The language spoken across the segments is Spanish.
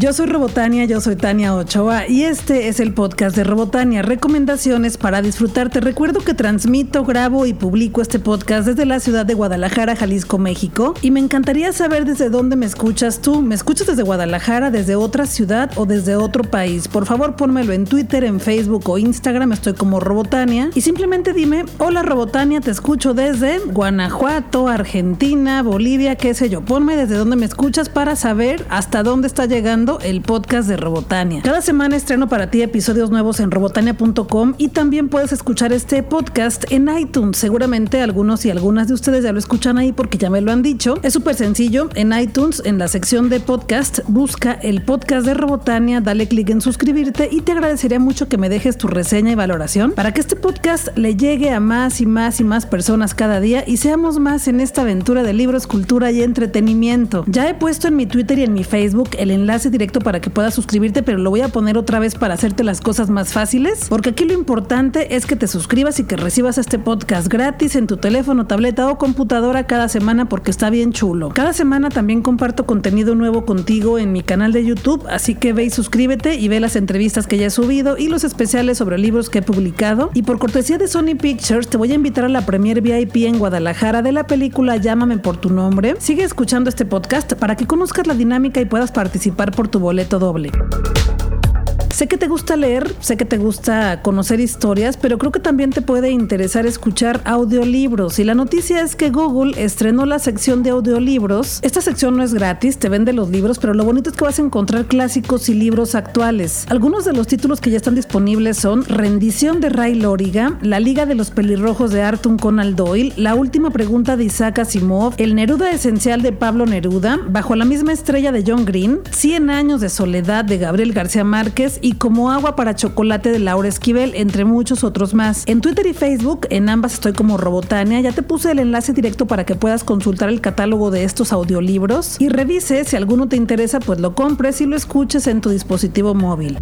Yo soy Robotania, yo soy Tania Ochoa y este es el podcast de Robotania, recomendaciones para disfrutar. Te recuerdo que transmito, grabo y publico este podcast desde la ciudad de Guadalajara, Jalisco, México y me encantaría saber desde dónde me escuchas tú. ¿Me escuchas desde Guadalajara, desde otra ciudad o desde otro país? Por favor, pónmelo en Twitter, en Facebook o Instagram, estoy como Robotania y simplemente dime, hola Robotania, te escucho desde Guanajuato, Argentina, Bolivia, qué sé yo. Ponme desde dónde me escuchas para saber hasta dónde está llegando el podcast de Robotania. Cada semana estreno para ti episodios nuevos en robotania.com y también puedes escuchar este podcast en iTunes. Seguramente algunos y algunas de ustedes ya lo escuchan ahí porque ya me lo han dicho. Es súper sencillo. En iTunes, en la sección de podcast, busca el podcast de Robotania, dale clic en suscribirte y te agradecería mucho que me dejes tu reseña y valoración para que este podcast le llegue a más y más y más personas cada día y seamos más en esta aventura de libros, cultura y entretenimiento. Ya he puesto en mi Twitter y en mi Facebook el enlace directo para que puedas suscribirte, pero lo voy a poner otra vez para hacerte las cosas más fáciles, porque aquí lo importante es que te suscribas y que recibas este podcast gratis en tu teléfono, tableta o computadora cada semana porque está bien chulo. Cada semana también comparto contenido nuevo contigo en mi canal de YouTube, así que ve y suscríbete y ve las entrevistas que ya he subido y los especiales sobre libros que he publicado. Y por cortesía de Sony Pictures te voy a invitar a la premier VIP en Guadalajara de la película Llámame por tu nombre. Sigue escuchando este podcast para que conozcas la dinámica y puedas participar por tu boleto doble. Sé que te gusta leer, sé que te gusta conocer historias, pero creo que también te puede interesar escuchar audiolibros. Y la noticia es que Google estrenó la sección de audiolibros. Esta sección no es gratis, te vende los libros, pero lo bonito es que vas a encontrar clásicos y libros actuales. Algunos de los títulos que ya están disponibles son Rendición de Ray Loriga, La Liga de los Pelirrojos de Arthur Conan Doyle, La Última Pregunta de Isaac Asimov, El Neruda Esencial de Pablo Neruda, Bajo la misma estrella de John Green, Cien años de soledad de Gabriel García Márquez y Como agua para chocolate de Laura Esquivel, entre muchos otros más. En Twitter y Facebook, en ambas estoy como Robotania, ya te puse el enlace directo para que puedas consultar el catálogo de estos audiolibros y revise si alguno te interesa, pues lo compres y lo escuches en tu dispositivo móvil.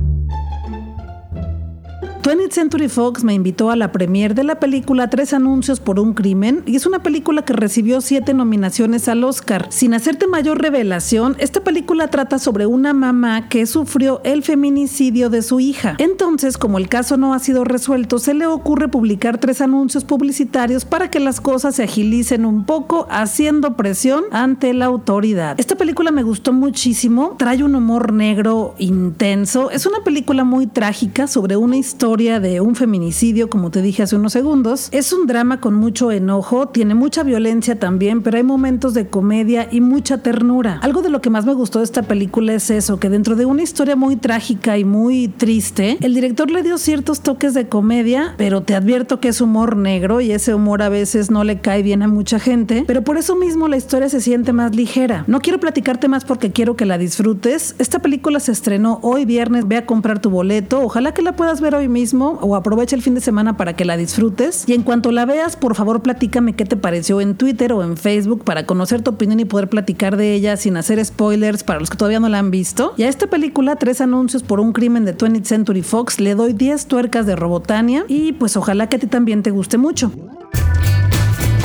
20th Century Fox me invitó a la premiere de la película Tres Anuncios por un Crimen y es una película que recibió siete nominaciones al Oscar. Sin hacerte mayor revelación, esta película trata sobre una mamá que sufrió el feminicidio de su hija. Entonces, como el caso no ha sido resuelto, se le ocurre publicar tres anuncios publicitarios para que las cosas se agilicen un poco, haciendo presión ante la autoridad. Esta película me gustó muchísimo, trae un humor negro intenso, es una película muy trágica sobre una historia de un feminicidio, como te dije hace unos segundos. Es un drama con mucho enojo, tiene mucha violencia también, pero hay momentos de comedia y mucha ternura. Algo de lo que más me gustó de esta película es eso, que dentro de una historia muy trágica y muy triste, el director le dio ciertos toques de comedia, pero te advierto que es humor negro y ese humor a veces no le cae bien a mucha gente, pero por eso mismo la historia se siente más ligera. No quiero platicarte más porque quiero que la disfrutes. Esta película se estrenó hoy viernes, ve a comprar tu boleto, ojalá que la puedas ver hoy mismo o aprovecha el fin de semana para que la disfrutes. Y en cuanto la veas, por favor platícame qué te pareció en Twitter o en Facebook para conocer tu opinión y poder platicar de ella sin hacer spoilers para los que todavía no la han visto. Y a esta película, tres anuncios por un crimen de 20th Century Fox, le doy 10 tuercas de Robotania y pues ojalá que a ti también te guste mucho.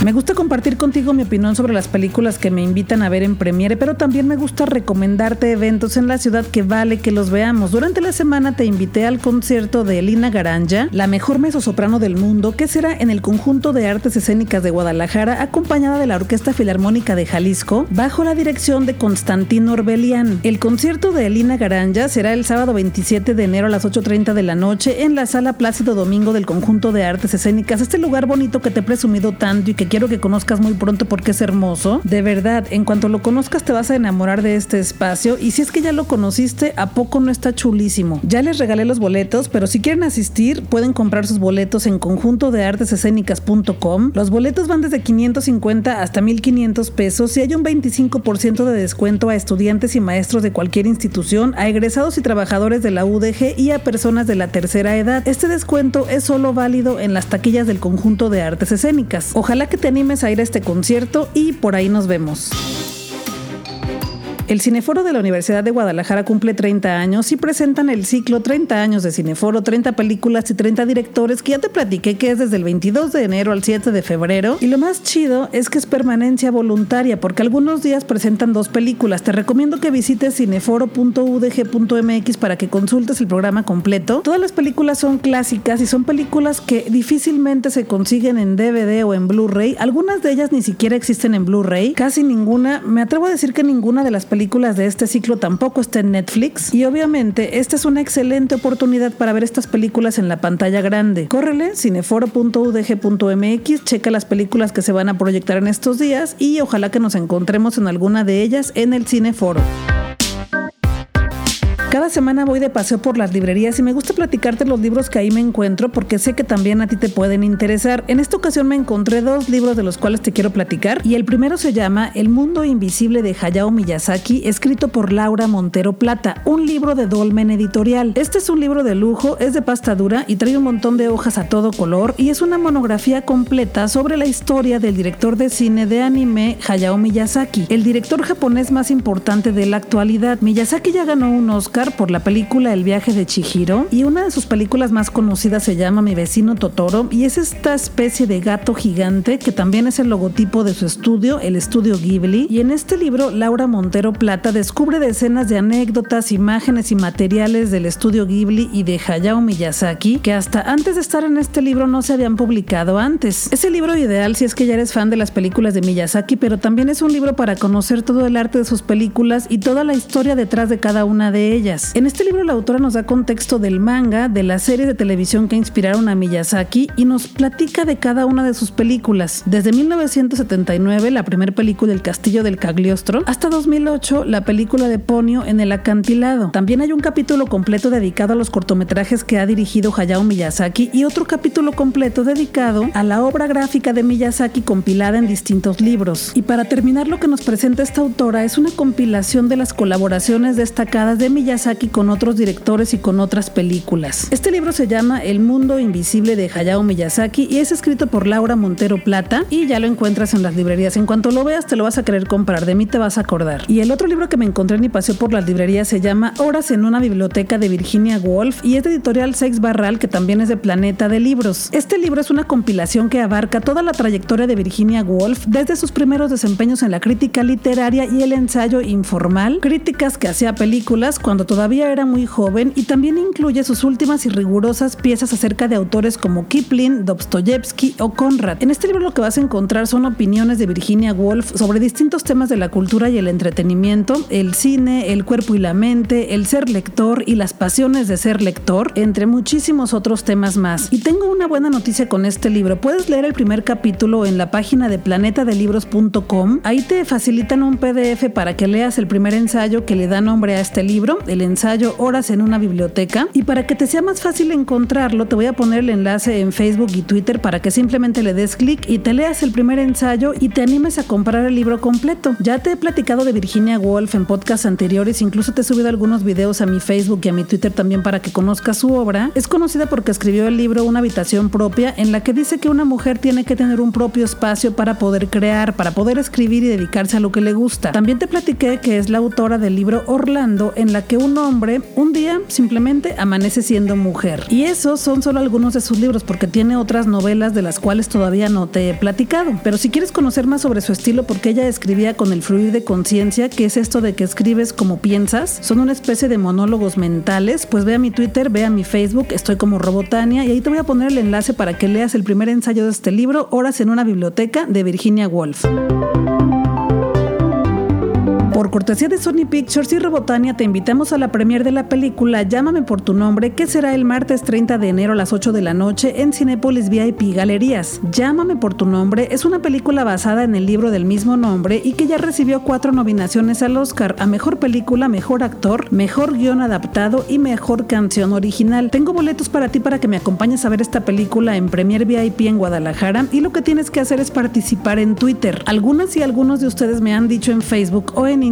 Me gusta compartir contigo mi opinión sobre las películas que me invitan a ver en premiere, pero también me gusta recomendarte eventos en la ciudad que vale que los veamos. Durante la semana te invité al concierto de Elina Garanja, la mejor mezzosoprano del mundo, que será en el Conjunto de Artes Escénicas de Guadalajara, acompañada de la Orquesta Filarmónica de Jalisco, bajo la dirección de Constantino Orbelian. El concierto de Elina Garanja será el sábado 27 de enero a las 8.30 de la noche en la Sala Plácido Domingo del Conjunto de Artes Escénicas, este lugar bonito que te he presumido tanto y que quiero que conozcas muy pronto porque es hermoso. De verdad, en cuanto lo conozcas te vas a enamorar de este espacio y si es que ya lo conociste, ¿a poco no está chulísimo? Ya les regalé los boletos, pero si quieren asistir pueden comprar sus boletos en conjunto de artesescénicas.com. Los boletos van desde 550 hasta 1500 pesos y hay un 25% de descuento a estudiantes y maestros de cualquier institución, a egresados y trabajadores de la UDG y a personas de la tercera edad. Este descuento es solo válido en las taquillas del conjunto de artes escénicas. Ojalá que te animes a ir a este concierto y por ahí nos vemos. El Cineforo de la Universidad de Guadalajara cumple 30 años y presentan el ciclo 30 años de Cineforo, 30 películas y 30 directores que ya te platiqué que es desde el 22 de enero al 7 de febrero. Y lo más chido es que es permanencia voluntaria porque algunos días presentan dos películas. Te recomiendo que visites cineforo.udg.mx para que consultes el programa completo. Todas las películas son clásicas y son películas que difícilmente se consiguen en DVD o en Blu-ray. Algunas de ellas ni siquiera existen en Blu-ray. Casi ninguna. Me atrevo a decir que ninguna de las películas películas de este ciclo tampoco está en Netflix y obviamente esta es una excelente oportunidad para ver estas películas en la pantalla grande. Córrele cineforo.udg.mx, checa las películas que se van a proyectar en estos días y ojalá que nos encontremos en alguna de ellas en el Cineforo. Cada semana voy de paseo por las librerías y me gusta platicarte los libros que ahí me encuentro porque sé que también a ti te pueden interesar. En esta ocasión me encontré dos libros de los cuales te quiero platicar y el primero se llama El mundo invisible de Hayao Miyazaki, escrito por Laura Montero Plata, un libro de Dolmen Editorial. Este es un libro de lujo, es de pasta dura y trae un montón de hojas a todo color y es una monografía completa sobre la historia del director de cine de anime Hayao Miyazaki, el director japonés más importante de la actualidad. Miyazaki ya ganó un Oscar por la película El viaje de Chihiro y una de sus películas más conocidas se llama Mi vecino Totoro y es esta especie de gato gigante que también es el logotipo de su estudio, el estudio Ghibli. Y en este libro Laura Montero Plata descubre decenas de anécdotas, imágenes y materiales del estudio Ghibli y de Hayao Miyazaki que hasta antes de estar en este libro no se habían publicado antes. Es el libro ideal si es que ya eres fan de las películas de Miyazaki, pero también es un libro para conocer todo el arte de sus películas y toda la historia detrás de cada una de ellas. En este libro la autora nos da contexto del manga, de las series de televisión que inspiraron a Miyazaki y nos platica de cada una de sus películas. Desde 1979, la primera película El Castillo del Cagliostro, hasta 2008, la película de Ponio en el acantilado. También hay un capítulo completo dedicado a los cortometrajes que ha dirigido Hayao Miyazaki y otro capítulo completo dedicado a la obra gráfica de Miyazaki compilada en distintos libros. Y para terminar, lo que nos presenta esta autora es una compilación de las colaboraciones destacadas de Miyazaki aquí con otros directores y con otras películas. Este libro se llama El mundo invisible de Hayao Miyazaki y es escrito por Laura Montero Plata y ya lo encuentras en las librerías. En cuanto lo veas te lo vas a querer comprar, de mí te vas a acordar. Y el otro libro que me encontré en mi paseo por las librerías se llama Horas en una biblioteca de Virginia Woolf y es de editorial Sex Barral que también es de Planeta de Libros. Este libro es una compilación que abarca toda la trayectoria de Virginia Woolf desde sus primeros desempeños en la crítica literaria y el ensayo informal, críticas que hacía películas cuando todavía era muy joven y también incluye sus últimas y rigurosas piezas acerca de autores como Kipling, Dostoyevsky o Conrad. En este libro lo que vas a encontrar son opiniones de Virginia Woolf sobre distintos temas de la cultura y el entretenimiento, el cine, el cuerpo y la mente, el ser lector y las pasiones de ser lector, entre muchísimos otros temas más. Y tengo una buena noticia con este libro. Puedes leer el primer capítulo en la página de planetadelibros.com. Ahí te facilitan un PDF para que leas el primer ensayo que le da nombre a este libro, ensayo Horas en una biblioteca. Y para que te sea más fácil encontrarlo, te voy a poner el enlace en Facebook y Twitter para que simplemente le des clic y te leas el primer ensayo y te animes a comprar el libro completo. Ya te he platicado de Virginia Woolf en podcasts anteriores, incluso te he subido algunos videos a mi Facebook y a mi Twitter también para que conozcas su obra. Es conocida porque escribió el libro Una habitación propia, en la que dice que una mujer tiene que tener un propio espacio para poder crear, para poder escribir y dedicarse a lo que le gusta. También te platiqué que es la autora del libro Orlando, en la que un hombre un día simplemente amanece siendo mujer. Y esos son solo algunos de sus libros porque tiene otras novelas de las cuales todavía no te he platicado. Pero si quieres conocer más sobre su estilo, porque ella escribía con el fluir de conciencia, que es esto de que escribes como piensas, son una especie de monólogos mentales, pues ve a mi Twitter, ve a mi Facebook, estoy como Robotania y ahí te voy a poner el enlace para que leas el primer ensayo de este libro, Horas en una biblioteca, de Virginia Woolf. Por cortesía de Sony Pictures y Robotania, te invitamos a la premier de la película Llámame por tu nombre, que será el martes 30 de enero a las 8 de la noche en Cinepolis VIP Galerías. Llámame por tu nombre es una película basada en el libro del mismo nombre y que ya recibió cuatro nominaciones al Oscar a Mejor Película, Mejor Actor, Mejor Guión Adaptado y Mejor Canción Original. Tengo boletos para ti para que me acompañes a ver esta película en Premier VIP en Guadalajara y lo que tienes que hacer es participar en Twitter. Algunas y algunos de ustedes me han dicho en Facebook o en Instagram,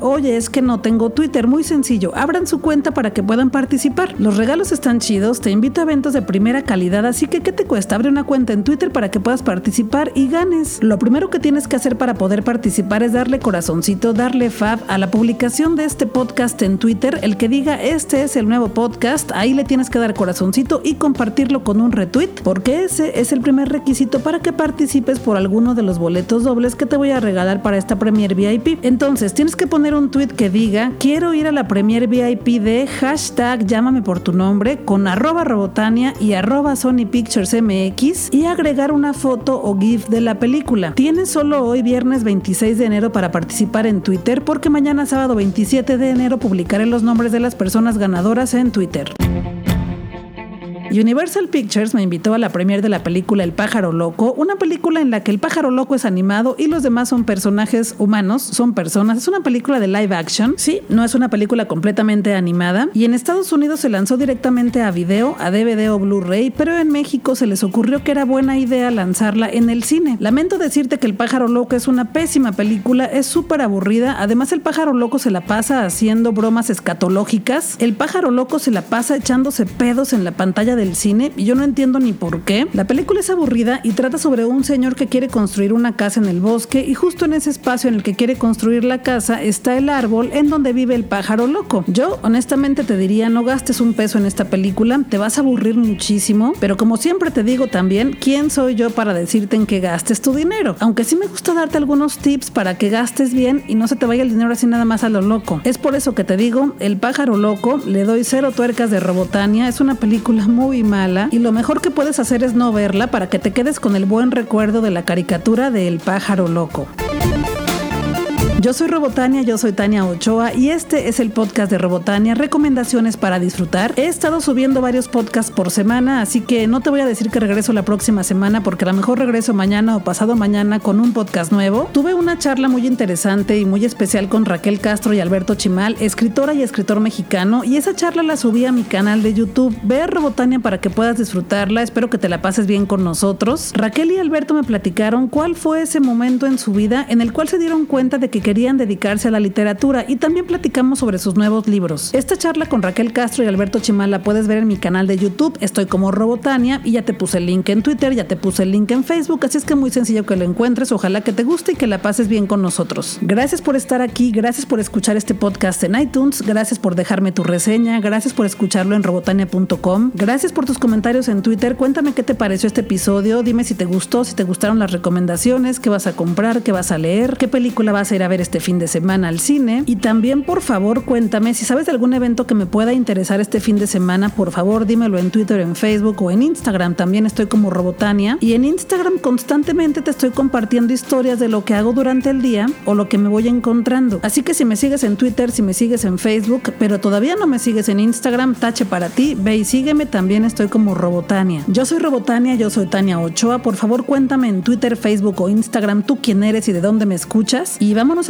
oye, es que no tengo Twitter, muy sencillo, abran su cuenta para que puedan participar. Los regalos están chidos, te invito a eventos de primera calidad, así que ¿qué te cuesta? Abre una cuenta en Twitter para que puedas participar y ganes. Lo primero que tienes que hacer para poder participar es darle corazoncito, darle fab a la publicación de este podcast en Twitter, el que diga este es el nuevo podcast, ahí le tienes que dar corazoncito y compartirlo con un retweet, porque ese es el primer requisito para que participes por alguno de los boletos dobles que te voy a regalar para esta Premier VIP. Entonces, tienes que poner un tweet que diga, quiero ir a la Premier VIP de hashtag llámame por tu nombre con arroba robotania y arroba Sony Pictures MX y agregar una foto o GIF de la película. Tienes solo hoy viernes 26 de enero para participar en Twitter porque mañana sábado 27 de enero publicaré los nombres de las personas ganadoras en Twitter. Universal Pictures me invitó a la premiere de la película El pájaro loco, una película en la que el pájaro loco es animado y los demás son personajes humanos, son personas. Es una película de live action, sí, no es una película completamente animada y en Estados Unidos se lanzó directamente a video, a DVD o Blu-ray, pero en México se les ocurrió que era buena idea lanzarla en el cine. Lamento decirte que El pájaro loco es una pésima película, es súper aburrida, además el pájaro loco se la pasa haciendo bromas escatológicas, el pájaro loco se la pasa echándose pedos en la pantalla de del cine y yo no entiendo ni por qué. La película es aburrida y trata sobre un señor que quiere construir una casa en el bosque y justo en ese espacio en el que quiere construir la casa está el árbol en donde vive el pájaro loco. Yo honestamente te diría no gastes un peso en esta película, te vas a aburrir muchísimo, pero como siempre te digo también, ¿quién soy yo para decirte en qué gastes tu dinero? Aunque sí me gusta darte algunos tips para que gastes bien y no se te vaya el dinero así nada más a lo loco. Es por eso que te digo, El pájaro loco, le doy cero tuercas de Robotania, es una película muy muy mala y lo mejor que puedes hacer es no verla para que te quedes con el buen recuerdo de la caricatura de El pájaro loco. Yo soy Robotania, yo soy Tania Ochoa y este es el podcast de Robotania, recomendaciones para disfrutar. He estado subiendo varios podcasts por semana, así que no te voy a decir que regreso la próxima semana porque a lo mejor regreso mañana o pasado mañana con un podcast nuevo. Tuve una charla muy interesante y muy especial con Raquel Castro y Alberto Chimal, escritora y escritor mexicano, y esa charla la subí a mi canal de YouTube. Ve a Robotania para que puedas disfrutarla, espero que te la pases bien con nosotros. Raquel y Alberto me platicaron cuál fue ese momento en su vida en el cual se dieron cuenta de que querían dedicarse a la literatura y también platicamos sobre sus nuevos libros. Esta charla con Raquel Castro y Alberto Chimal la puedes ver en mi canal de YouTube, estoy como Robotania y ya te puse el link en Twitter, ya te puse el link en Facebook, así es que muy sencillo que lo encuentres, ojalá que te guste y que la pases bien con nosotros. Gracias por estar aquí, gracias por escuchar este podcast en iTunes, gracias por dejarme tu reseña, gracias por escucharlo en robotania.com, gracias por tus comentarios en Twitter, cuéntame qué te pareció este episodio, dime si te gustó, si te gustaron las recomendaciones, qué vas a comprar, qué vas a leer, qué película vas a ir a ver este fin de semana al cine. Y también, por favor, cuéntame si sabes de algún evento que me pueda interesar este fin de semana, por favor, dímelo en Twitter, en Facebook o en Instagram. También estoy como Robotania. Y en Instagram constantemente te estoy compartiendo historias de lo que hago durante el día o lo que me voy encontrando. Así que si me sigues en Twitter, si me sigues en Facebook, pero todavía no me sigues en Instagram, tache para ti, ve y sígueme. También estoy como Robotania. Yo soy Robotania, yo soy Tania Ochoa. Por favor, cuéntame en Twitter, Facebook o Instagram tú quién eres y de dónde me escuchas. Y vámonos